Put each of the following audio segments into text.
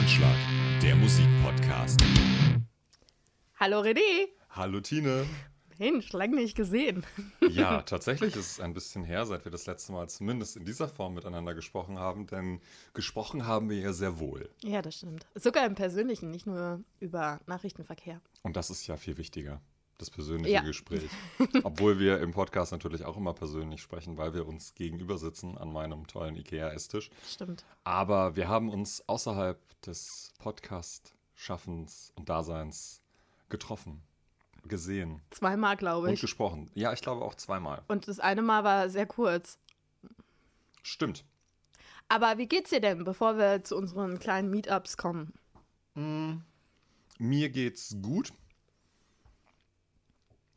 Anschlag, der Musikpodcast. Hallo René. Hallo Tine. Mensch, lange nicht gesehen. Ja, tatsächlich ist es ein bisschen her, seit wir das letzte Mal zumindest in dieser Form miteinander gesprochen haben, denn gesprochen haben wir ja sehr wohl. Ja, das stimmt. Sogar im Persönlichen, nicht nur über Nachrichtenverkehr. Und das ist ja viel wichtiger, das persönliche Ja. Gespräch. Obwohl wir im Podcast natürlich auch immer persönlich sprechen, weil wir uns gegenüber sitzen an meinem tollen IKEA-Esstisch. Stimmt. Aber wir haben uns außerhalb des Podcast-Schaffens und Daseins getroffen, gesehen Zweimal, glaube und ich. gesprochen. Ja, ich glaube auch zweimal. Und das eine Mal war sehr kurz. Stimmt. Aber wie geht's dir denn, bevor wir zu unseren kleinen Meetups kommen? Mir geht's gut.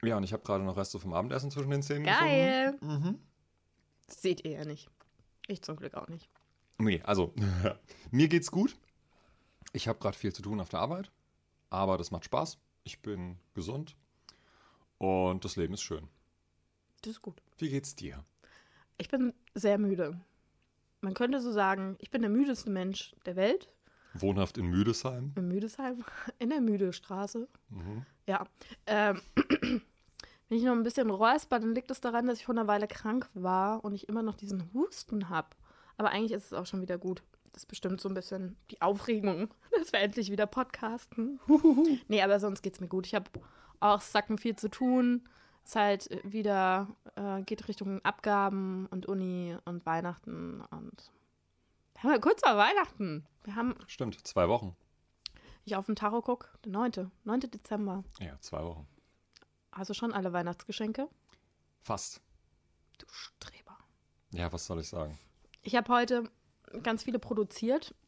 Ja, und ich habe gerade noch Reste vom Abendessen zwischen den Zähnen gefunden. Geil. Das seht ihr ja nicht. Ich zum Glück auch nicht. Nee, also, mir geht's gut. Ich habe gerade viel zu tun auf der Arbeit, aber das macht Spaß. Ich bin gesund und das Leben ist schön. Das ist gut. Wie geht's dir? Ich bin sehr müde. Man könnte so sagen, ich bin der müdeste Mensch der Welt. Wohnhaft in Müdesheim? In Müdesheim, in der Müdestraße. Ja. Ähm, wenn ich noch ein bisschen räusper, dann liegt es daran, dass ich vor einer Weile krank war und ich immer noch diesen Husten habe. Aber eigentlich ist es auch schon wieder gut. Das ist bestimmt so ein bisschen die Aufregung, dass wir endlich wieder podcasten. nee, aber sonst geht's mir gut. Ich habe auch sacken viel zu tun. Es halt wieder äh, geht Richtung Abgaben und Uni und Weihnachten und wir haben ja kurz vor Weihnachten. Wir haben Stimmt, zwei Wochen. ich auf den Tacho gucke, der 9. 9. Dezember. Ja, zwei Wochen. Hast du schon alle Weihnachtsgeschenke? Fast. Du Streber. Ja, was soll ich sagen? Ich habe heute ganz viele produziert.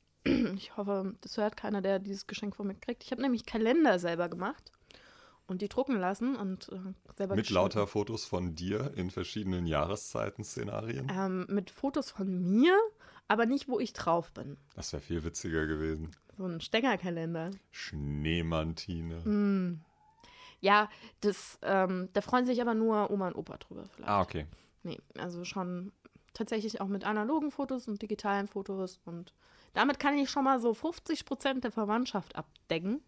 Ich hoffe, das hört keiner, der dieses Geschenk von mir kriegt. Ich habe nämlich Kalender selber gemacht und die drucken lassen und äh, selber Mit lauter Fotos von dir in verschiedenen Jahreszeiten-Szenarien. Ähm, mit Fotos von mir, aber nicht, wo ich drauf bin. Das wäre viel witziger gewesen. So ein Stängerkalender. Schneemantine. Ja, das, ähm, da freuen sich aber nur Oma und Opa drüber vielleicht. Ah, okay. Nee, also schon tatsächlich auch mit analogen Fotos und digitalen Fotos und damit kann ich schon mal so 50 Prozent der Verwandtschaft abdecken.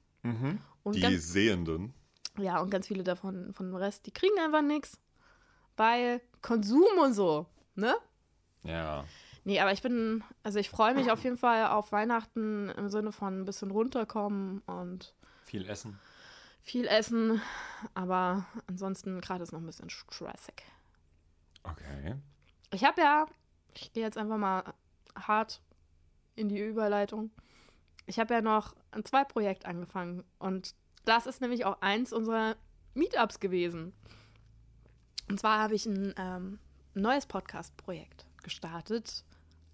Und Die ganz, Sehenden. ja, und ganz viele davon von dem Rest, die kriegen einfach nichts, weil Konsum und so, ne? Ja. Nee, aber ich bin, also ich freue mich auf jeden Fall auf Weihnachten im Sinne von ein bisschen runterkommen und Viel Essen. Viel essen, aber ansonsten gerade ist noch ein bisschen stressig. Okay. Ich habe ja, ich gehe jetzt einfach mal hart in die Überleitung. Ich habe ja noch ein Zwei-Projekt angefangen und das ist nämlich auch eins unserer Meetups gewesen. Und zwar habe ich ein ähm, neues Podcast-Projekt gestartet.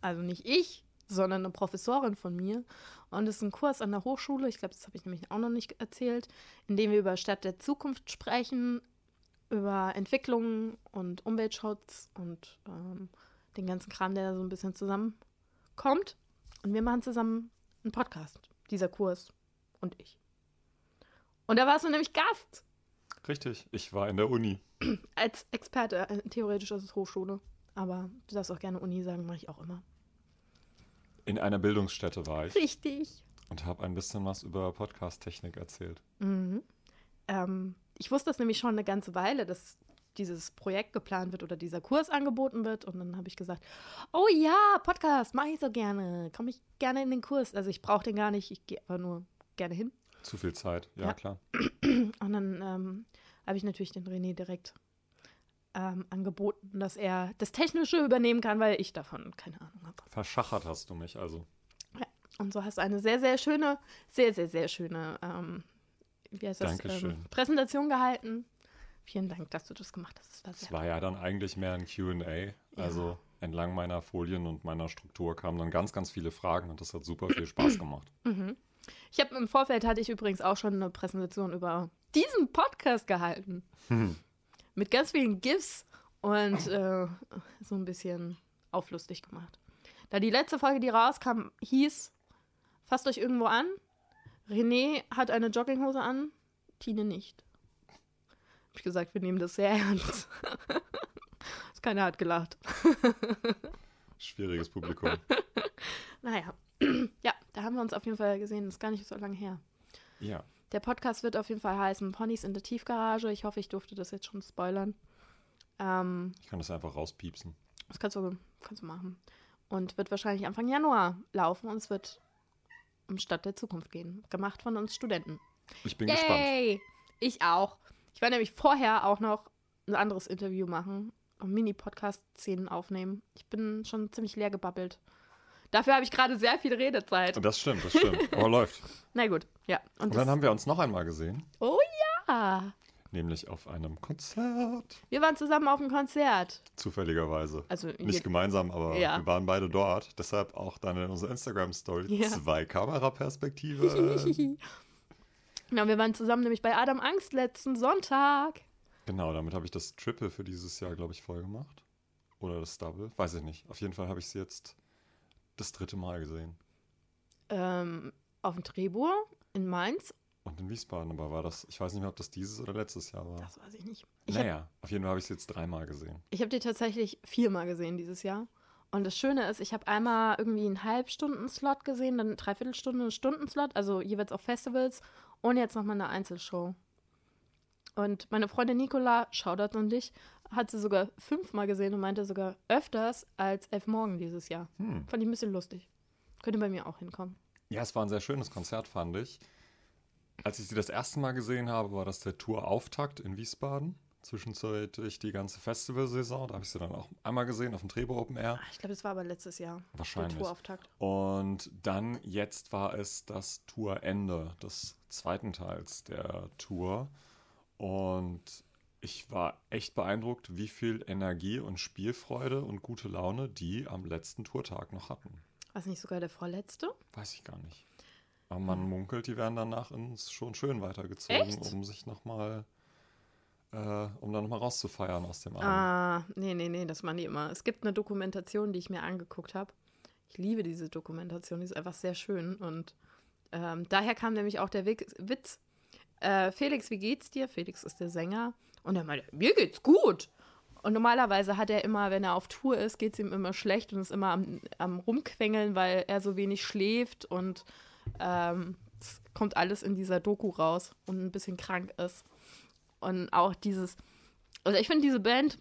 Also nicht ich, sondern eine Professorin von mir. Und es ist ein Kurs an der Hochschule, ich glaube, das habe ich nämlich auch noch nicht erzählt, in dem wir über Stadt der Zukunft sprechen, über Entwicklung und Umweltschutz und ähm, den ganzen Kram, der da so ein bisschen zusammenkommt. Und wir machen zusammen einen Podcast, dieser Kurs und ich. Und da warst du nämlich Gast Richtig. Ich war in der Uni. als Experte. Äh, Theoretisch ist es Hochschule, aber du darfst auch gerne Uni sagen, mache ich auch immer. In einer Bildungsstätte war ich Richtig. und habe ein bisschen was über Podcast-Technik erzählt. Ähm, ich wusste das nämlich schon eine ganze Weile, dass dieses Projekt geplant wird oder dieser Kurs angeboten wird. Und dann habe ich gesagt, oh ja, Podcast, mache ich so gerne. Komme ich gerne in den Kurs. Also ich brauche den gar nicht, ich gehe aber nur gerne hin. Zu viel Zeit. Ja, Ja. klar. Und dann ähm, habe ich natürlich den René direkt ähm, angeboten, dass er das Technische übernehmen kann, weil ich davon keine Ahnung habe. Verschachert hast du mich also. Ja. Und so hast du eine sehr, sehr schöne, sehr, sehr, sehr schöne ähm, wie heißt das, ähm, Präsentation gehalten. Vielen Dank, dass du das gemacht hast. Das war Es sehr war ja dann eigentlich mehr ein QA. Also entlang meiner Folien und meiner Struktur kamen dann ganz, ganz viele Fragen und das hat super viel Spaß gemacht. Ich habe im Vorfeld hatte ich übrigens auch schon eine Präsentation über diesen Podcast gehalten. Mit ganz vielen GIFs und äh, so ein bisschen auflustig gemacht. Da die letzte Folge, die rauskam, hieß Fasst euch irgendwo an. René hat eine Jogginghose an, Tine nicht. Hab ich gesagt, wir nehmen das sehr ernst. Keiner hat gelacht. Schwieriges Publikum. Naja, ja, Da haben wir uns auf jeden Fall gesehen. Das ist gar nicht so lange her. Ja. Der Podcast wird auf jeden Fall heißen Ponys in der Tiefgarage. Ich hoffe, ich durfte das jetzt schon spoilern. Ähm, Ich kann das einfach rauspiepsen. das kannst du, kannst du machen. Und wird wahrscheinlich Anfang Januar laufen und es wird um Stadt der Zukunft gehen. Gemacht von uns Studenten. Ich bin gespannt. Yay! Ich auch. Ich war nämlich vorher auch noch ein anderes Interview machen und Mini-Podcast-Szenen aufnehmen. Ich bin schon ziemlich leer gebabbelt. Dafür habe ich gerade sehr viel Redezeit. Das stimmt, das stimmt. Aber läuft. Na gut, ja. Und, Und dann haben wir uns noch einmal gesehen, oh ja! nämlich auf einem Konzert. Wir waren zusammen auf dem Konzert. Zufälligerweise. Also Nicht hier, gemeinsam, aber Ja. wir waren beide dort. Deshalb auch dann in unserer Instagram-Story Ja. zwei Kameraperspektiven. genau, wir waren zusammen nämlich bei Adam Angst letzten Sonntag. genau, damit habe ich das Triple für dieses Jahr, glaube ich, voll gemacht. Oder das Double. Weiß ich nicht. Auf jeden Fall habe ich sie jetzt das dritte Mal gesehen. Ähm, auf dem Trebur in Mainz. Und in Wiesbaden, aber war das, ich weiß nicht mehr, ob das dieses oder letztes Jahr war. Das weiß ich nicht. Ich naja, auf jeden Fall habe ich sie jetzt dreimal gesehen. Ich habe die tatsächlich viermal gesehen dieses Jahr. Und das Schöne ist, ich habe einmal irgendwie einen Halbstunden-Slot gesehen, dann eine Dreiviertelstunde, einen Stundenslot, also jeweils auf Festivals und jetzt nochmal eine Einzelshow. Und meine Freundin Nicola, Shoutout an dich, hat sie sogar fünfmal gesehen und meinte sogar öfters als Elf Morgen dieses Jahr. Hm. Fand ich ein bisschen lustig. Könnte bei mir auch hinkommen. Ja, es war ein sehr schönes Konzert, fand ich. Als ich sie das erste Mal gesehen habe, war das der Tour-Auftakt in Wiesbaden. Zwischenzeitlich die ganze Festivalsaison. Da habe ich sie dann auch einmal gesehen auf dem Trebo Open Air. Ah, Ich glaube, das war aber letztes Jahr. Der Wahrscheinlich. Tourauftakt. Und dann, jetzt war es das Tourende des zweiten Teils der Tour. Und ich war echt beeindruckt, wie viel Energie und Spielfreude und gute Laune die am letzten Tourtag noch hatten. War es nicht sogar der vorletzte? Weiß ich gar nicht. Aber man munkelt, die werden danach ins schon schön weitergezogen, Echt? um sich nochmal, äh, um dann nochmal rauszufeiern aus dem Abend. Ah, nee, nee, nee, das machen die immer. Es gibt eine Dokumentation, die ich mir angeguckt habe. Ich liebe diese Dokumentation, die ist einfach sehr schön. Und ähm, daher kam nämlich auch der Witz. Äh, Felix, wie geht's dir? Felix ist der Sänger. Und er meinte, mir geht's gut. Und normalerweise hat er immer, wenn er auf Tour ist, geht's ihm immer schlecht und ist immer am, am Rumquengeln, weil er so wenig schläft und ähm, es kommt alles in dieser Doku raus und ein bisschen krank ist. Und auch dieses, also ich finde diese Band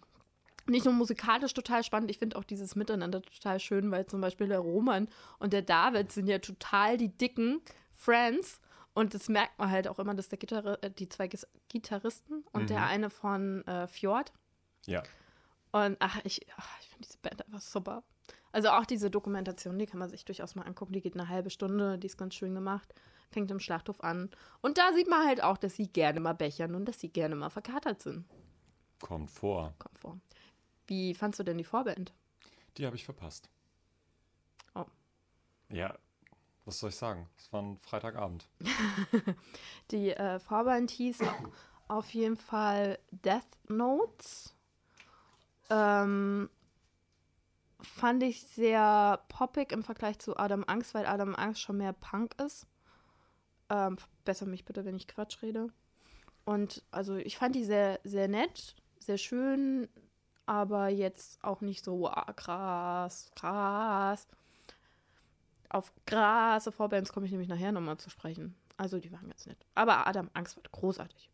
nicht nur musikalisch total spannend, ich finde auch dieses Miteinander total schön, weil zum Beispiel der Roman und der David sind ja total die dicken Friends. Und das merkt man halt auch immer, dass der Gitarre, äh, die zwei Gitarristen und der Mhm. eine von äh, Fjord. Ja, Und ach, ich, ach, ich finde diese Band einfach super. Also auch diese Dokumentation, die kann man sich durchaus mal angucken. Die geht eine halbe Stunde, die ist ganz schön gemacht. Fängt im Schlachthof an. Und da sieht man halt auch, dass sie gerne mal bechern und dass sie gerne mal verkatert sind. kommt vor. Kommt vor. Wie fandst du denn die Vorband? Die habe ich verpasst. Oh. Ja, was soll ich sagen? Es war ein Freitagabend. Die äh, Vorband hieß auf jeden Fall Death Notes. Ähm, fand ich sehr poppig im Vergleich zu Adam Angst, weil Adam Angst schon mehr Punk ist. Ähm, besser mich bitte, wenn ich Quatsch rede. Und also ich fand die sehr, sehr nett, sehr schön, aber jetzt auch nicht so wow, krass, krass. Auf krasse Vorbands komme ich nämlich nachher nochmal zu sprechen. Also die waren ganz nett. Aber Adam Angst war großartig.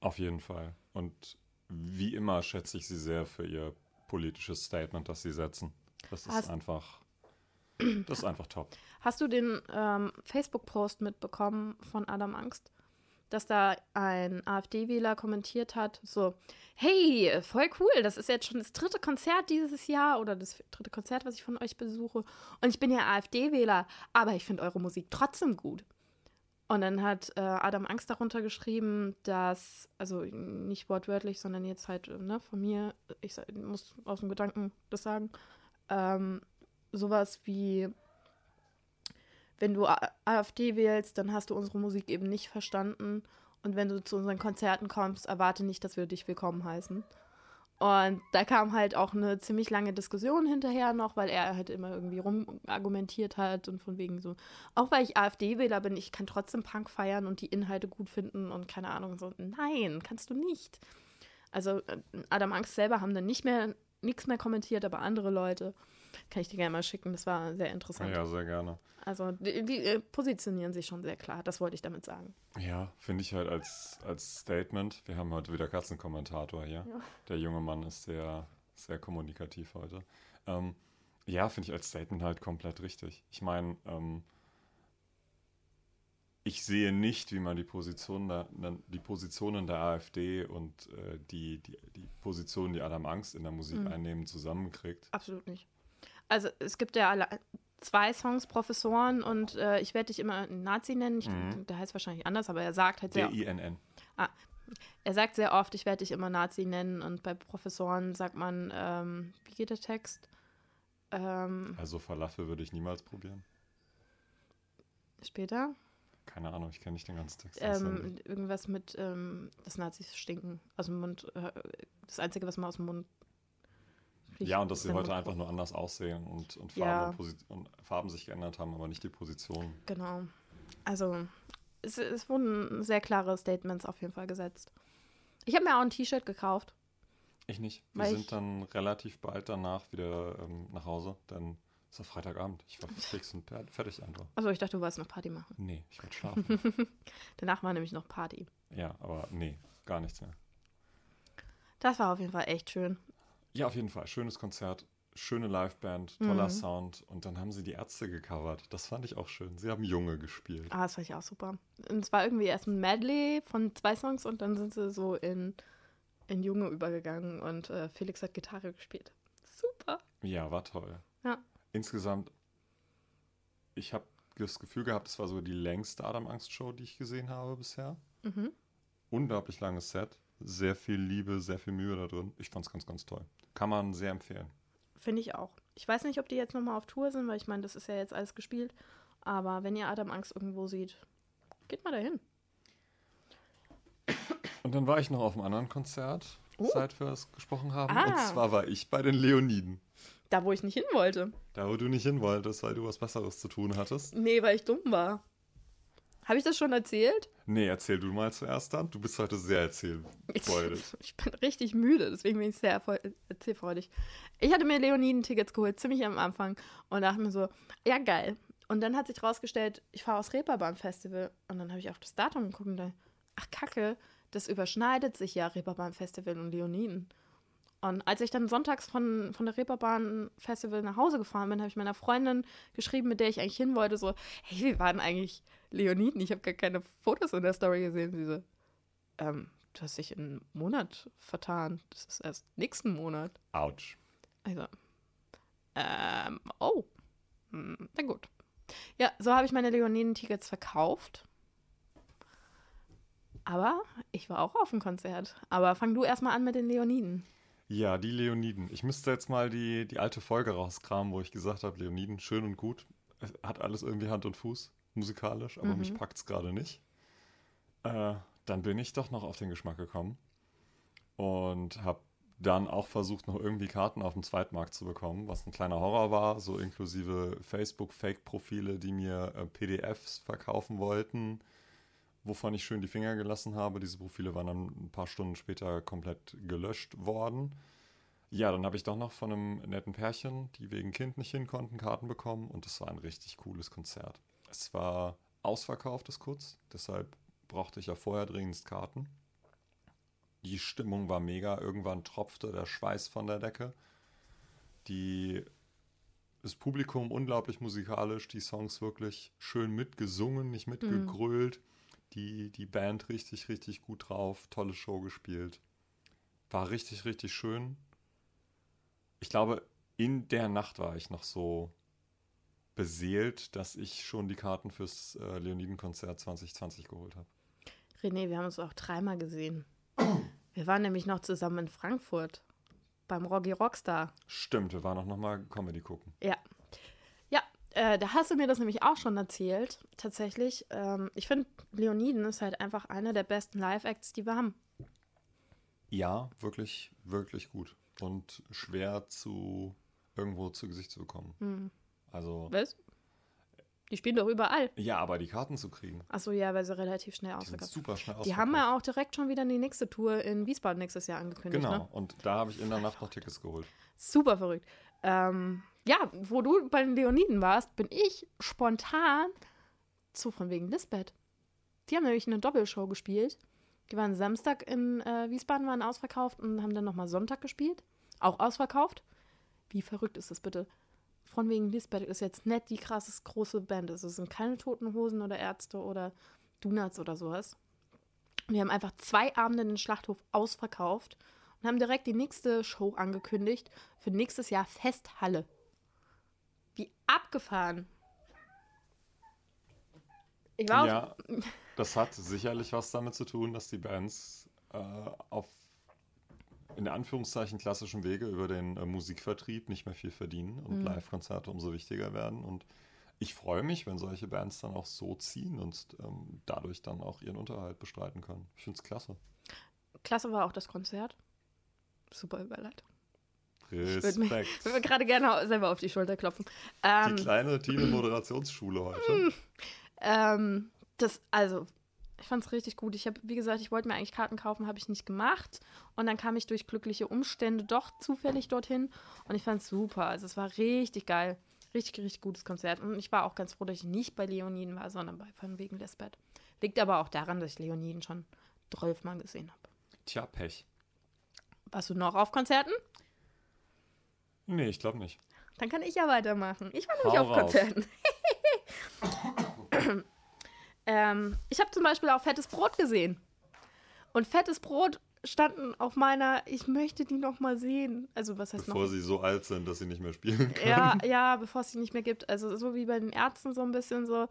Auf jeden Fall. Und wie immer schätze ich sie sehr für ihr politisches Statement, das sie setzen. Das ist Hast- einfach, das ist einfach top. Hast du den ähm, Facebook-Post mitbekommen von Adam Angst? Dass da ein AfD-Wähler kommentiert hat, so, hey, voll cool, das ist jetzt schon das dritte Konzert dieses Jahr oder das dritte Konzert, was ich von euch besuche. Und ich bin ja AfD-Wähler, aber ich finde eure Musik trotzdem gut. Und dann hat äh, Adam Angst darunter geschrieben, dass, also nicht wortwörtlich, sondern jetzt halt äh, ne, von mir, ich muss aus dem Gedanken das sagen, ähm, sowas wie, wenn du AfD wählst, dann hast du unsere Musik eben nicht verstanden. Und wenn du zu unseren Konzerten kommst, erwarte nicht, dass wir dich willkommen heißen. Und da kam halt auch eine ziemlich lange Diskussion hinterher noch, weil er halt immer irgendwie rumargumentiert hat und von wegen so, auch weil ich AfD-Wähler bin, ich kann trotzdem Punk feiern und die Inhalte gut finden und keine Ahnung, so, nein, kannst du nicht. Also äh, Adam Angst selber haben dann nicht mehr, nichts mehr kommentiert, aber andere Leute. Kann ich dir gerne mal schicken. Das war sehr interessant. Ja, sehr gerne. Also die, die äh, positionieren sich schon sehr klar. Das wollte ich damit sagen. Ja, finde ich halt als, als Statement. Wir haben heute wieder Katzenkommentator hier. Ja. Der junge Mann ist sehr, sehr kommunikativ heute. Ähm, ja, finde ich als Statement halt komplett richtig. Ich meine, ähm, ich sehe nicht, wie man die Position der, die Positionen der AfD und äh, die, die, die Positionen, die Adam Angst in der Musik Mhm. einnehmen, zusammenkriegt. Absolut nicht. Also es gibt ja alle zwei Songs Professoren und äh, ich werde dich immer Nazi nennen. Ich, Mhm. Der heißt wahrscheinlich anders, aber er sagt halt sehr, D-I-N-N. er sagt sehr oft, ich werde dich immer Nazi nennen und bei Professoren sagt man, ähm, wie geht der Text? Ähm, Also Falafel würde ich niemals probieren. später. Keine Ahnung, ich kenne nicht den ganzen Text. Ähm, irgendwas mit, ähm, dass Nazis stinken aus dem Mund. Äh, das Einzige, was man aus dem Mund riecht, ja, und dass sie heute Mundgeruch. einfach nur anders aussehen und, und, Farben, Ja. und, Farben sich geändert haben, aber nicht die Position. Genau. Also, es, es wurden sehr klare Statements auf jeden Fall gesetzt. Ich habe mir auch ein T-Shirt gekauft. Ich nicht. Wir sind dann relativ bald danach wieder ähm, nach Hause, denn es war Freitagabend. Ich war fix und fertig einfach. Also, ich dachte, du wolltest noch Party machen. Nee, ich wollte schlafen. Danach war nämlich noch Party. ja, aber nee, gar nichts mehr. Das war auf jeden Fall echt schön. Ja, auf jeden Fall. Schönes Konzert, schöne Liveband, toller Mhm. Sound. Und dann haben sie die Ärzte gecovert. Das fand ich auch schön. Sie haben Junge gespielt. Ah, das fand ich auch super. Und es war irgendwie erst ein Medley von zwei Songs und dann sind sie so in, in Junge übergegangen und äh, Felix hat Gitarre gespielt. Super. Ja, war toll. Ja. Insgesamt, ich habe das Gefühl gehabt, es war so die längste Adam Angst Show, die ich gesehen habe bisher. Mhm. Unglaublich langes Set. Sehr viel Liebe, sehr viel Mühe da drin. Ich fand's ganz, ganz toll. Kann man sehr empfehlen. Finde ich auch. Ich weiß nicht, ob die jetzt nochmal auf Tour sind, weil ich meine, das ist ja jetzt alles gespielt. Aber wenn ihr Adam Angst irgendwo seht, geht mal dahin. Und dann war ich noch auf einem anderen Konzert, Oh. seit wir es gesprochen haben. Ah. Und zwar war ich bei den Leoniden. Da, wo ich nicht hin wollte. Da, wo du nicht hin wolltest, weil du was Besseres zu tun hattest. Nee, weil ich dumm war. Habe ich das schon erzählt? Nee, erzähl du mal zuerst dann. Du bist heute sehr erzählfreudig. Ich bin richtig müde, deswegen bin ich sehr erzählfreudig. Ich hatte mir Leoniden-Tickets geholt, ziemlich am Anfang, und dachte mir so, ja geil. Und dann hat sich rausgestellt, ich fahre aufs Reeperbahn-Festival. Und dann habe ich auf das Datum geguckt und dachte, ach kacke, das überschneidet sich ja, Reeperbahn-Festival und Leoniden. Und als ich dann sonntags von, von der Reeperbahn-Festival nach Hause gefahren bin, habe ich meiner Freundin geschrieben, mit der ich eigentlich hin wollte, so, hey, wie waren eigentlich Leoniden? Ich habe gar keine Fotos in der Story gesehen. Sie so, ähm, du hast dich in einen Monat vertan. Das ist erst nächsten Monat. Autsch. Also, ähm, oh. Hm, na gut. Ja, so habe ich meine Leoniden-Tickets verkauft. Aber ich war auch auf dem Konzert. Aber fang du erstmal an mit den Leoniden. Ja, die Leoniden. Ich müsste jetzt mal die, die alte Folge rauskramen, wo ich gesagt habe, Leoniden, schön und gut. Es hat alles irgendwie Hand und Fuß, musikalisch, aber Mhm. mich packt es gerade nicht. Äh, dann bin ich doch noch auf den Geschmack gekommen und habe dann auch versucht, noch irgendwie Karten auf dem Zweitmarkt zu bekommen, was ein kleiner Horror war, so inklusive Facebook-Fake-Profile, die mir äh, PDFs verkaufen wollten, wovon ich schön die Finger gelassen habe. Diese Profile waren dann ein paar Stunden später komplett gelöscht worden. Ja, dann habe ich doch noch von einem netten Pärchen, die wegen Kind nicht hin konnten, Karten bekommen und das war ein richtig cooles Konzert. Es war ausverkauft, ist kurz, deshalb brauchte ich ja vorher dringend Karten. Die Stimmung war mega, irgendwann tropfte der Schweiß von der Decke. Die, das Publikum unglaublich musikalisch, die Songs wirklich schön mitgesungen, nicht mitgegrölt. Die, die Band richtig, richtig gut drauf, tolle Show gespielt. War richtig, richtig schön. Ich glaube, in der Nacht war ich noch so beseelt, dass ich schon die Karten fürs äh, Leoniden-Konzert 2020 geholt habe. René, wir haben uns auch dreimal gesehen. Wir waren nämlich noch zusammen in Frankfurt beim Roggy Rockstar. Stimmt, wir waren auch noch mal Comedy gucken. Ja. Ja, äh, da hast du mir das nämlich auch schon erzählt. Tatsächlich. Ähm, ich finde, Leoniden ist halt einfach einer der besten Live-Acts, die wir haben. Ja, wirklich, wirklich gut. Und schwer zu irgendwo zu Gesicht zu bekommen. Hm. Also, Was? Die spielen doch überall. ja, aber die Karten zu kriegen, Achso, ja, weil sie relativ schnell die sind ausverkauft super schnell Die haben ja ausverkauft. auch direkt schon wieder die nächste Tour in Wiesbaden nächstes Jahr angekündigt. Genau, Ne? und da habe ich in der Nacht noch Tickets geholt. Super verrückt. Ähm, Ja, wo du bei den Leoniden warst, bin ich spontan zu von wegen Lisbeth. Die haben nämlich eine Doppelshow gespielt. Die waren Samstag in äh, Wiesbaden, waren ausverkauft und haben dann nochmal Sonntag gespielt. Auch ausverkauft. Wie verrückt ist das bitte? Von wegen Lisbeth ist jetzt nicht die krasse große Band. Es sind keine Toten Hosen oder Ärzte oder Donuts oder sowas. Die haben einfach zwei Abende den Schlachthof ausverkauft und haben direkt die nächste Show angekündigt für nächstes Jahr Festhalle. Wie abgefahren. Ich war ja, das hat sicherlich was damit zu tun, dass die Bands äh, auf in Anführungszeichen klassischen Wege über den äh, Musikvertrieb nicht mehr viel verdienen und mhm. Live-Konzerte umso wichtiger werden. Und ich freue mich, wenn solche Bands dann auch so ziehen und ähm, dadurch dann auch ihren Unterhalt bestreiten können. Ich finde es klasse. Klasse war auch das Konzert. Super Überleitung. Respekt. Ich würde mir gerade gerne selber auf die Schulter klopfen. Ähm, die kleine Tine-Moderationsschule heute. ähm, das, also, ich fand es richtig gut. Ich habe, wie gesagt, ich wollte mir eigentlich Karten kaufen, habe ich nicht gemacht. Und dann kam ich durch glückliche Umstände doch zufällig dorthin. Und ich fand es super. Also, es war richtig geil. Richtig, richtig gutes Konzert. Und ich war auch ganz froh, dass ich nicht bei Leoniden war, sondern bei Von wegen Lisbeth. Liegt aber auch daran, dass ich Leoniden schon zwölfmal gesehen habe. Tja, Pech. Warst du noch auf Konzerten? Nee, ich glaube nicht. Dann kann ich ja weitermachen. Ich war nämlich auf raus. Konzerten. ähm, ich habe zum Beispiel auch Fettes Brot gesehen. Und Fettes Brot standen auf meiner, ich möchte die noch mal sehen. Also was heißt bevor noch? sie so alt sind, dass sie nicht mehr spielen können. Ja, ja, bevor es sie nicht mehr gibt. Also so wie bei den Ärzten so ein bisschen so.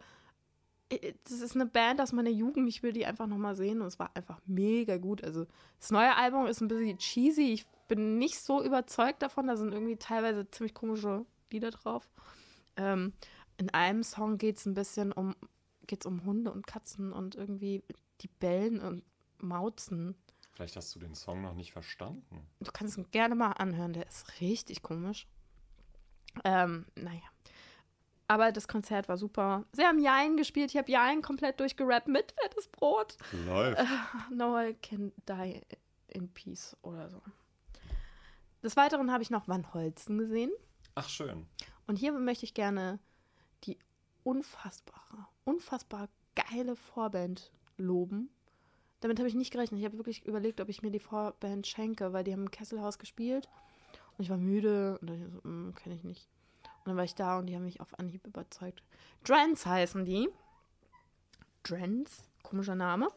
Äh, das ist eine Band aus meiner Jugend. Ich will die einfach noch mal sehen und es war einfach mega gut. Also das neue Album ist ein bisschen cheesy. Ich bin nicht so überzeugt davon. Da sind irgendwie teilweise ziemlich komische Lieder drauf. Ähm, in einem Song geht es ein bisschen um, geht's um Hunde und Katzen und irgendwie die bellen und mauzen. Vielleicht hast du den Song noch nicht verstanden. Du kannst ihn gerne mal anhören, der ist richtig komisch. Ähm, naja. Aber das Konzert war super. Sie haben Jein gespielt. Ich habe Jein komplett durchgerappt mit fettes Brot. Läuft. Äh, no I can die in peace oder so. Des Weiteren habe ich noch Van Holzen gesehen. Ach, schön. Und hier möchte ich gerne unfassbare, unfassbar geile Vorband loben. Damit habe ich nicht gerechnet. Ich habe wirklich überlegt, ob ich mir die Vorband schenke, weil die haben im Kesselhaus gespielt. Und ich war müde und dann so, hm, kenne ich nicht. Und dann war ich da und die haben mich auf Anhieb überzeugt. Drens heißen die. Drens, komischer Name.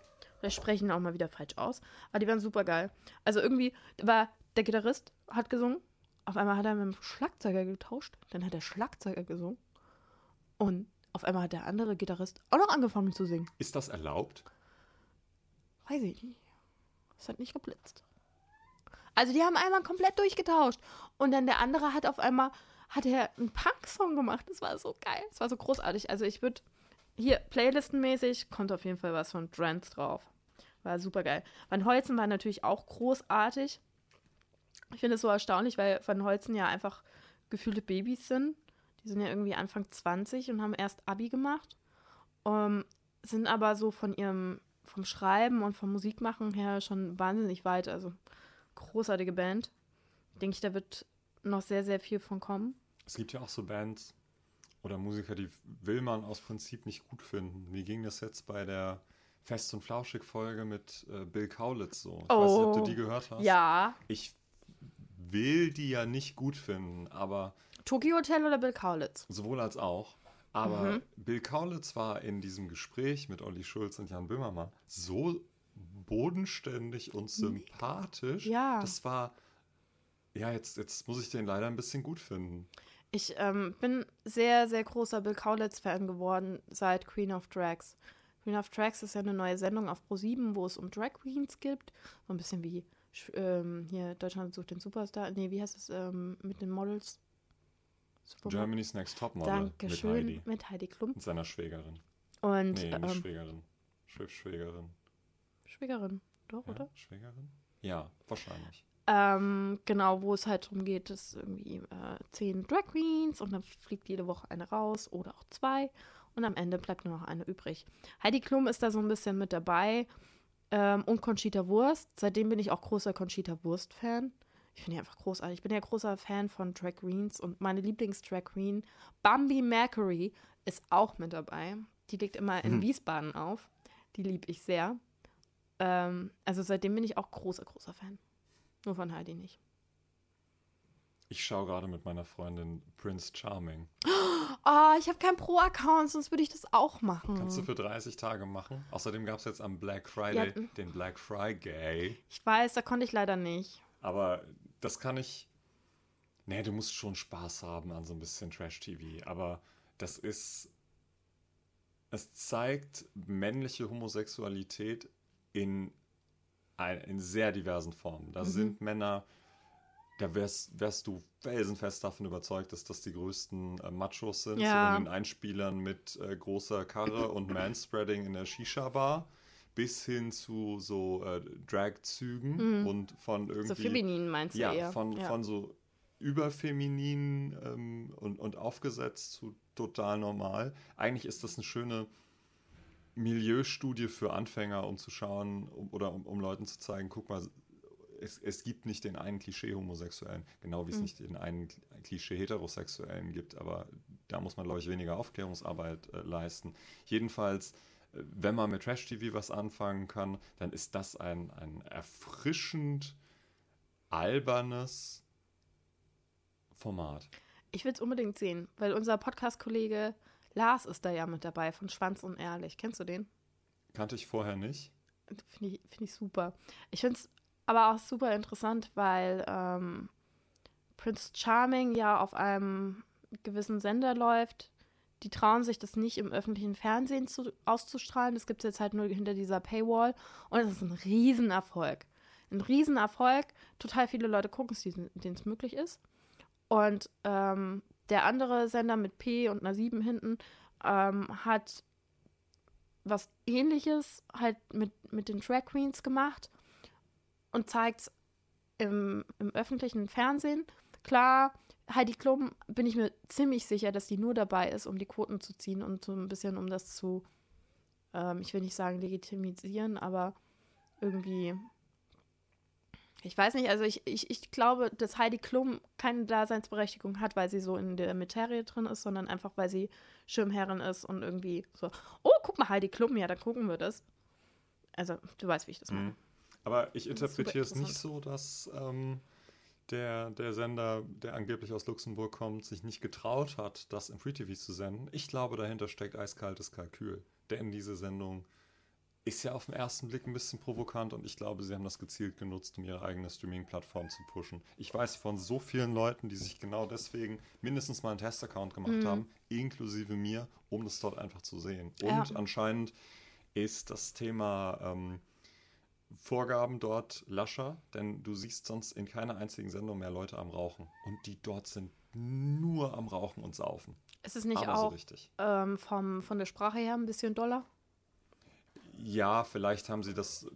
Wir sprechen auch mal wieder falsch aus. Aber die waren super geil. Also irgendwie war der Gitarrist hat gesungen. Auf einmal hat er mit dem Schlagzeuger getauscht. Dann hat der Schlagzeuger gesungen. Und auf einmal hat der andere Gitarrist auch noch angefangen zu singen. Ist das erlaubt? Weiß ich nicht. Es hat nicht geblitzt. Also die haben einmal komplett durchgetauscht. Und dann der andere hat auf einmal, hat er einen Punk-Song gemacht. Das war so geil. Das war so großartig. Also ich würde, hier, playlistenmäßig, kommt auf jeden Fall was von Drance drauf. War super geil. Van Holzen war natürlich auch großartig. Ich finde es so erstaunlich, weil Van Holzen ja einfach gefühlte Babys sind. Die sind ja irgendwie Anfang 20 und haben erst Abi gemacht. Ähm, sind aber so von ihrem, vom Schreiben und vom Musikmachen her schon wahnsinnig weit. Also großartige Band. Denke ich, da wird noch sehr, sehr viel von kommen. Es gibt ja auch so Bands oder Musiker, die will man aus Prinzip nicht gut finden. Wie ging das jetzt bei der Fest- und Flauschig-Folge mit äh, Bill Kaulitz so? Ich oh, weiß nicht, ob du die gehört hast. Ja. Ich will die ja nicht gut finden, aber. Tokyo Hotel oder Bill Kaulitz? Sowohl als auch. Aber mhm. Bill Kaulitz war in diesem Gespräch mit Olli Schulz und Jan Böhmermann so bodenständig und sympathisch. Ja. Das war. Ja, jetzt, jetzt muss ich den leider ein bisschen gut finden. Ich ähm, bin sehr, sehr großer Bill Kaulitz-Fan geworden seit Queen of Drags. Queen of Drags ist ja eine neue Sendung auf Pro7, wo es um Drag Queens gibt. So ein bisschen wie ähm, hier Deutschland sucht den Superstar. Nee, wie heißt es ähm, mit den Models? Supermodel? Germany's Next Topmodel. Dankeschön. Mit Heidi. Mit Heidi Klum. Mit seiner Schwägerin. Und, nee, nicht ähm, Schwägerin. Sch Schwägerin. Schwägerin, doch, ja, oder? Schwägerin? Ja, wahrscheinlich. Ähm, genau, wo es halt darum geht, dass irgendwie äh, zehn Drag Queens und dann fliegt jede Woche eine raus oder auch zwei und am Ende bleibt nur noch eine übrig. Heidi Klum ist da so ein bisschen mit dabei ähm, und Conchita Wurst. Seitdem bin ich auch großer Conchita Wurst-Fan. Ich finde die einfach großartig. Ich bin ja großer Fan von Drag Queens und meine Lieblings-Drag Queen, Bambi Mercury, ist auch mit dabei. Die liegt immer in Mhm. Wiesbaden auf. Die liebe ich sehr. Ähm, also seitdem bin ich auch großer, großer Fan. Nur von Heidi nicht. Ich schaue gerade mit meiner Freundin Prince Charming. Oh, ich habe keinen Pro-Account, sonst würde ich das auch machen. Kannst du für 30 Tage machen. Außerdem gab es jetzt am Black Friday Ja. den Black Friday. ich weiß, da konnte ich leider nicht. Aber das kann ich. Nee, du musst schon Spaß haben an so ein bisschen Trash-TV. Aber das ist. Es zeigt männliche Homosexualität in, ein, in sehr diversen Formen. Da Mhm. sind Männer, da wärst, wärst du felsenfest davon überzeugt, dass das die größten äh, Machos sind. Ja. So in den Einspielern mit äh, großer Karre und Manspreading in der Shisha-Bar. Bis hin zu so äh, Drag-Zügen Mhm. und von irgendwie. So feminin meinst du Ja, eher. von, ja. von so überfeminin ähm, und, und aufgesetzt zu total normal. Eigentlich ist das eine schöne Milieustudie für Anfänger, um zu schauen um, oder um, um Leuten zu zeigen, guck mal, es, es gibt nicht den einen Klischee-Homosexuellen, genau wie es Mhm. nicht den einen Klischee-Heterosexuellen gibt, aber da muss man, glaube ich, weniger Aufklärungsarbeit äh, leisten. Jedenfalls, wenn man mit Trash-TV was anfangen kann, dann ist das ein, ein erfrischend albernes Format. Ich will es unbedingt sehen, weil unser Podcast-Kollege Lars ist da ja mit dabei von Schwanz und Ehrlich. Kennst du den? Kannte ich vorher nicht. Finde ich, find ich super. Ich finde es aber auch super interessant, weil ähm, Prince Charming ja auf einem gewissen Sender läuft. Die trauen sich das nicht im öffentlichen Fernsehen zu, auszustrahlen. Das gibt es jetzt halt nur hinter dieser Paywall. Und es ist ein Riesenerfolg. Ein Riesenerfolg. Total viele Leute gucken es, denen es möglich ist. Und ähm, der andere Sender mit P und einer 7 hinten ähm, hat was ähnliches halt mit, mit den Drag Queens gemacht und zeigt es im, im öffentlichen Fernsehen. Klar, Heidi Klum bin ich mir ziemlich sicher, dass die nur dabei ist, um die Quoten zu ziehen und so ein bisschen um das zu, ähm, ich will nicht sagen legitimisieren, aber irgendwie, ich weiß nicht, also ich, ich, ich glaube, dass Heidi Klum keine Daseinsberechtigung hat, weil sie so in der Materie drin ist, sondern einfach, weil sie Schirmherrin ist und irgendwie so, oh, guck mal, Heidi Klum, ja, dann gucken wir das. Also, du weißt, wie ich das meine. Mhm. Aber ich interpretiere es nicht so, dass ähm, der, der Sender, der angeblich aus Luxemburg kommt, sich nicht getraut hat, das im Free TV zu senden. Ich glaube, dahinter steckt eiskaltes Kalkül. Denn diese Sendung ist ja auf den ersten Blick ein bisschen provokant und ich glaube, sie haben das gezielt genutzt, um ihre eigene Streaming-Plattform zu pushen. Ich weiß von so vielen Leuten, die sich genau deswegen mindestens mal einen Testaccount gemacht Mhm. haben, inklusive mir, um das dort einfach zu sehen. Ja. Und anscheinend ist das Thema ähm, Vorgaben dort lascher, denn du siehst sonst in keiner einzigen Sendung mehr Leute am Rauchen. Und die dort sind nur am Rauchen und Saufen. Ist es nicht Aber so auch richtig. ähm, vom, von der Sprache her ein bisschen doller? Ja, vielleicht haben sie das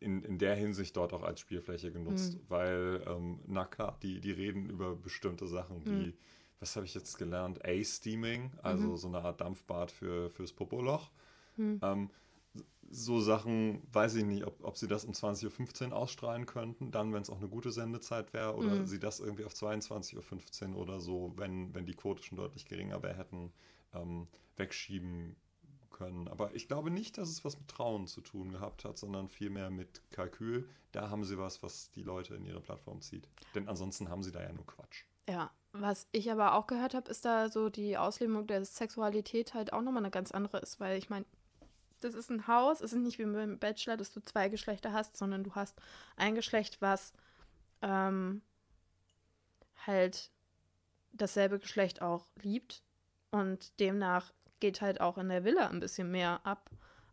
in, in der Hinsicht dort auch als Spielfläche genutzt, Mhm. weil, ähm, na klar, die, die reden über bestimmte Sachen wie, Mhm. was habe ich jetzt gelernt? A-Steaming, also Mhm. so eine Art Dampfbad für, fürs Popoloch. Hm. Ähm, so Sachen, weiß ich nicht, ob, ob sie das um 20.15 Uhr ausstrahlen könnten, dann, wenn es auch eine gute Sendezeit wäre, oder Mhm. sie das irgendwie auf 22.15 Uhr oder so, wenn, wenn die Quote schon deutlich geringer wäre, hätten ähm, wegschieben können. Aber ich glaube nicht, dass es was mit Trauen zu tun gehabt hat, sondern vielmehr mit Kalkül. Da haben sie was, was die Leute in ihre Plattform zieht. Denn ansonsten haben sie da ja nur Quatsch. Ja, was ich aber auch gehört habe, ist da so die Auslebung der Sexualität halt auch nochmal eine ganz andere ist, weil ich meine, das ist ein Haus, es ist nicht wie beim Bachelor, dass du zwei Geschlechter hast, sondern du hast ein Geschlecht, was ähm, halt dasselbe Geschlecht auch liebt und demnach geht halt auch in der Villa ein bisschen mehr ab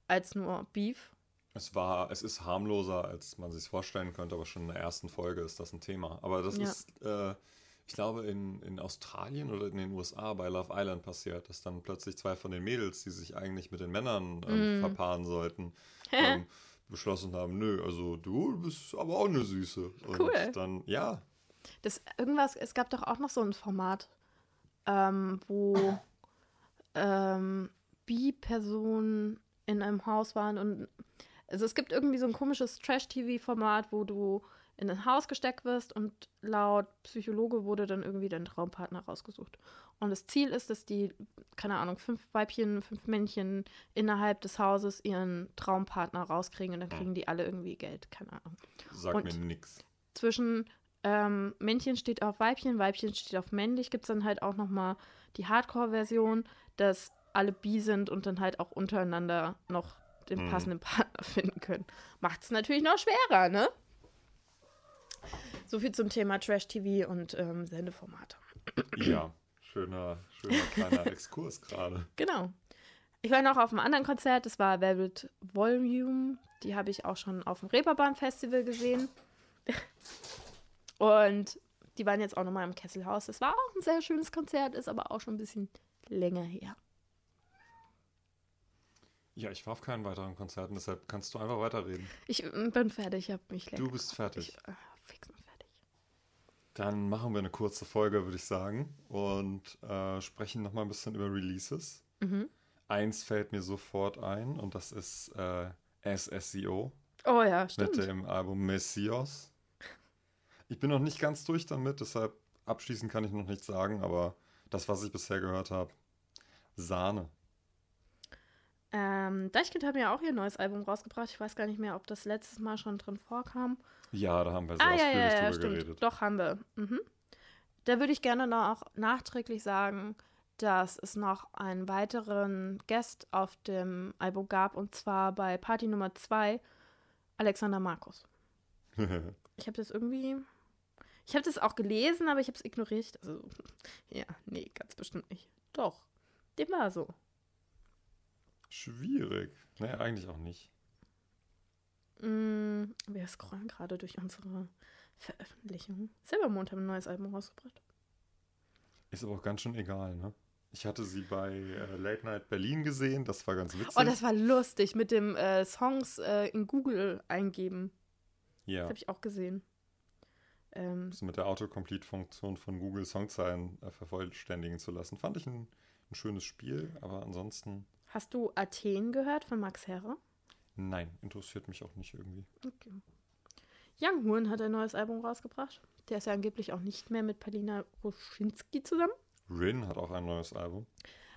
als nur Beef. Es war, es ist harmloser, als man sich vorstellen könnte, aber schon in der ersten Folge ist das ein Thema. Aber das Ja. ist, äh, ich glaube, in, in Australien oder in den USA bei Love Island passiert, dass dann plötzlich zwei von den Mädels, die sich eigentlich mit den Männern ähm, Mm. verpaaren sollten, ähm, beschlossen haben, nö, also du bist aber auch eine Süße. Und Cool. dann, ja, Das irgendwas, es gab doch auch noch so ein Format, ähm, wo ähm, Bi-Personen in einem Haus waren und also es gibt irgendwie so ein komisches Trash-TV-Format, wo du in ein Haus gesteckt wirst und laut Psychologe wurde dann irgendwie dein Traumpartner rausgesucht. Und das Ziel ist, dass die, keine Ahnung, fünf Weibchen, fünf Männchen innerhalb des Hauses ihren Traumpartner rauskriegen und dann kriegen die alle irgendwie Geld, keine Ahnung. Sagt Und- mir nix. Zwischen ähm, Männchen steht auf Weibchen, Weibchen steht auf männlich, gibt es dann halt auch nochmal die Hardcore-Version, dass alle bi sind und dann halt auch untereinander noch den Mhm. passenden Partner finden können. Macht es natürlich noch schwerer, ne? So viel zum Thema Trash-TV und ähm, Sendeformate. Ja, schöner, schöner kleiner Exkurs gerade. Genau. Ich war noch auf einem anderen Konzert, das war Velvet Volume. Die habe ich auch schon auf dem Reeperbahn Festival gesehen. Und die waren jetzt auch nochmal im Kesselhaus. Das war auch ein sehr schönes Konzert, ist aber auch schon ein bisschen länger her. Ja, ich war auf keinen weiteren Konzerten, deshalb kannst du einfach weiterreden. Ich mm, bin fertig, ich habe mich lecker. Du bist fertig. Ich, äh, fix und fertig. Dann machen wir eine kurze Folge, würde ich sagen, und äh, sprechen nochmal ein bisschen über Releases. Mhm. Eins fällt mir sofort ein und das ist äh, SSEO Oh ja, mit stimmt. dem Album Messias. Ich bin noch nicht ganz durch damit, deshalb abschließend kann ich noch nichts sagen, aber das, was ich bisher gehört habe, Sahne. Ähm, Deichkind haben ja auch ihr neues Album rausgebracht. Ich weiß gar nicht mehr, ob das letztes Mal schon drin vorkam. Ja, da haben wir sehr Ah, ja, ausführlich ja, ja, drüber stimmt. geredet. Doch, haben wir. Mhm. Da würde ich gerne noch nachträglich sagen, dass es noch einen weiteren Guest auf dem Album gab, und zwar bei Party Nummer 2, Alexander Markus. Ich habe das irgendwie. Ich habe das auch gelesen, aber ich habe es ignoriert. Also, ja, nee, ganz bestimmt nicht. Doch, dem war so. Schwierig. Naja, eigentlich auch nicht. Mm, wir scrollen gerade durch unsere Veröffentlichung. Silbermond haben ein neues Album rausgebracht. Ist aber auch ganz schön egal, ne? Ich hatte sie bei äh, Late Night Berlin gesehen, das war ganz witzig. Oh, das war lustig mit dem äh, Songs äh, in Google eingeben. Das ja, habe ich auch gesehen. Ähm, das mit der Autocomplete-Funktion von Google Songzeilen äh, vervollständigen zu lassen. Fand ich ein, ein schönes Spiel, aber ansonsten, hast du Athen gehört von Max Herre? Nein, interessiert mich auch nicht irgendwie. Okay. Young Horn hat ein neues Album rausgebracht. Der ist ja angeblich auch nicht mehr mit Palina Roschinski zusammen. Rin hat auch ein neues Album.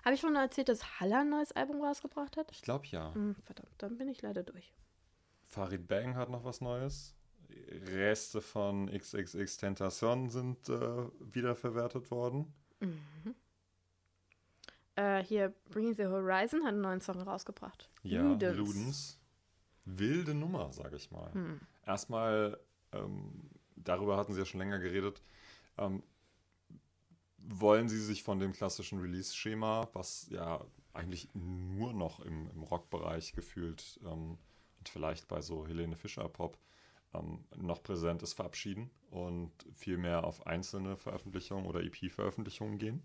Habe ich schon erzählt, dass Haller ein neues Album rausgebracht hat? Ich glaube ja. Hm, verdammt, dann bin ich leider durch. Farid Bang hat noch was Neues. Reste von XXX Tentation sind äh, wiederverwertet worden. Äh, hier, Bring the Horizon hat einen neuen Song rausgebracht. Ja, Ludens. Ludens. Wilde Nummer, sage ich mal. Hm. Erstmal, ähm, darüber hatten sie ja schon länger geredet, ähm, wollen sie sich von dem klassischen Release-Schema, was ja eigentlich nur noch im, im Rock-Bereich gefühlt ähm, und vielleicht bei so Helene Fischer-Pop ähm, noch präsent ist, verabschieden und viel mehr auf einzelne Veröffentlichungen oder EP-Veröffentlichungen gehen.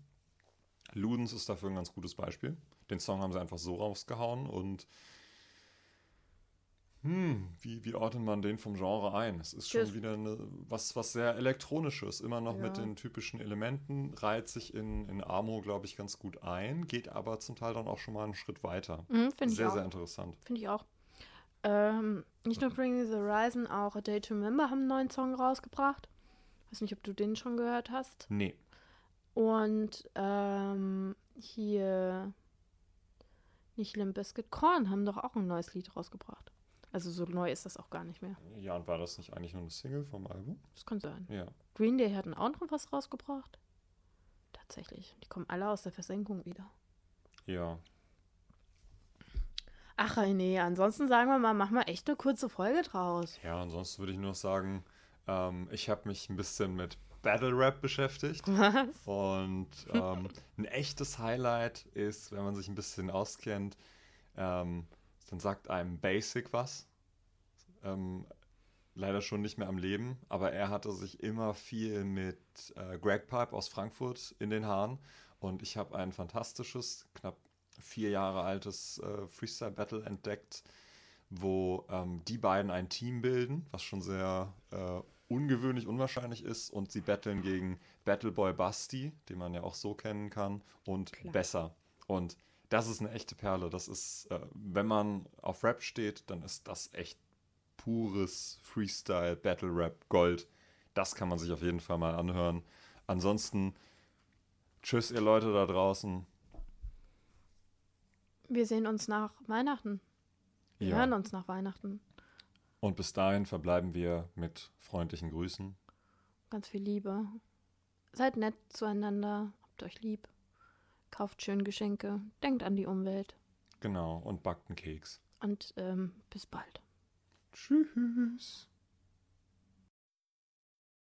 Ludens ist dafür ein ganz gutes Beispiel. Den Song haben sie einfach so rausgehauen und hm, wie, wie ordnet man den vom Genre ein? Es ist schon wieder eine, was, was sehr elektronisches, immer noch mit Ja. den typischen Elementen, reiht sich in, in Amo, glaube ich, ganz gut ein, geht aber zum Teil dann auch schon mal einen Schritt weiter. Mhm, Finde ich sehr, sehr interessant. Finde ich auch. Ähm, nicht nur Bring the Horizon, auch A Day to Remember haben einen neuen Song rausgebracht. Weiß nicht, ob du den schon gehört hast. Nee, Und ähm, hier nicht Limp Bizkit, Korn haben doch auch ein neues Lied rausgebracht. Also so neu ist das auch gar nicht mehr. ja, und war das nicht eigentlich nur eine Single vom Album? Das kann sein. Ja. Green Day hatten auch noch was rausgebracht. Tatsächlich. Die kommen alle aus der Versenkung wieder. Ja, Ach, nee, ansonsten sagen wir mal, machen wir echt eine kurze Folge draus. ja, ansonsten würde ich nur sagen, ähm, ich habe mich ein bisschen mit Battle Rap beschäftigt. Was? Und ähm, ein echtes Highlight ist, wenn man sich ein bisschen auskennt, ähm, dann sagt einem Basic was. Ähm, leider schon nicht mehr am Leben, aber er hatte sich immer viel mit äh, Greg Pipe aus Frankfurt in den Haaren. Und ich habe ein fantastisches, knapp vier Jahre altes äh, Freestyle-Battle entdeckt, wo ähm, die beiden ein Team bilden, was schon sehr äh, ungewöhnlich, unwahrscheinlich ist. Und sie battlen gegen Battleboy Basti, den man ja auch so kennen kann, und Klar. Besser. Und das ist eine echte Perle. Das ist, äh, wenn man auf Rap steht, dann ist das echt pures Freestyle, Battle Rap, Gold. Das kann man sich auf jeden Fall mal anhören. Ansonsten, tschüss, ihr Leute da draußen. Wir sehen uns nach Weihnachten. Wir Ja. hören uns nach Weihnachten. Und bis dahin verbleiben wir mit freundlichen Grüßen. Ganz viel Liebe. Seid nett zueinander. Habt euch lieb. Kauft schön Geschenke. Denkt an die Umwelt. Genau, und backt einen Keks. Und ähm, bis bald. Tschüss.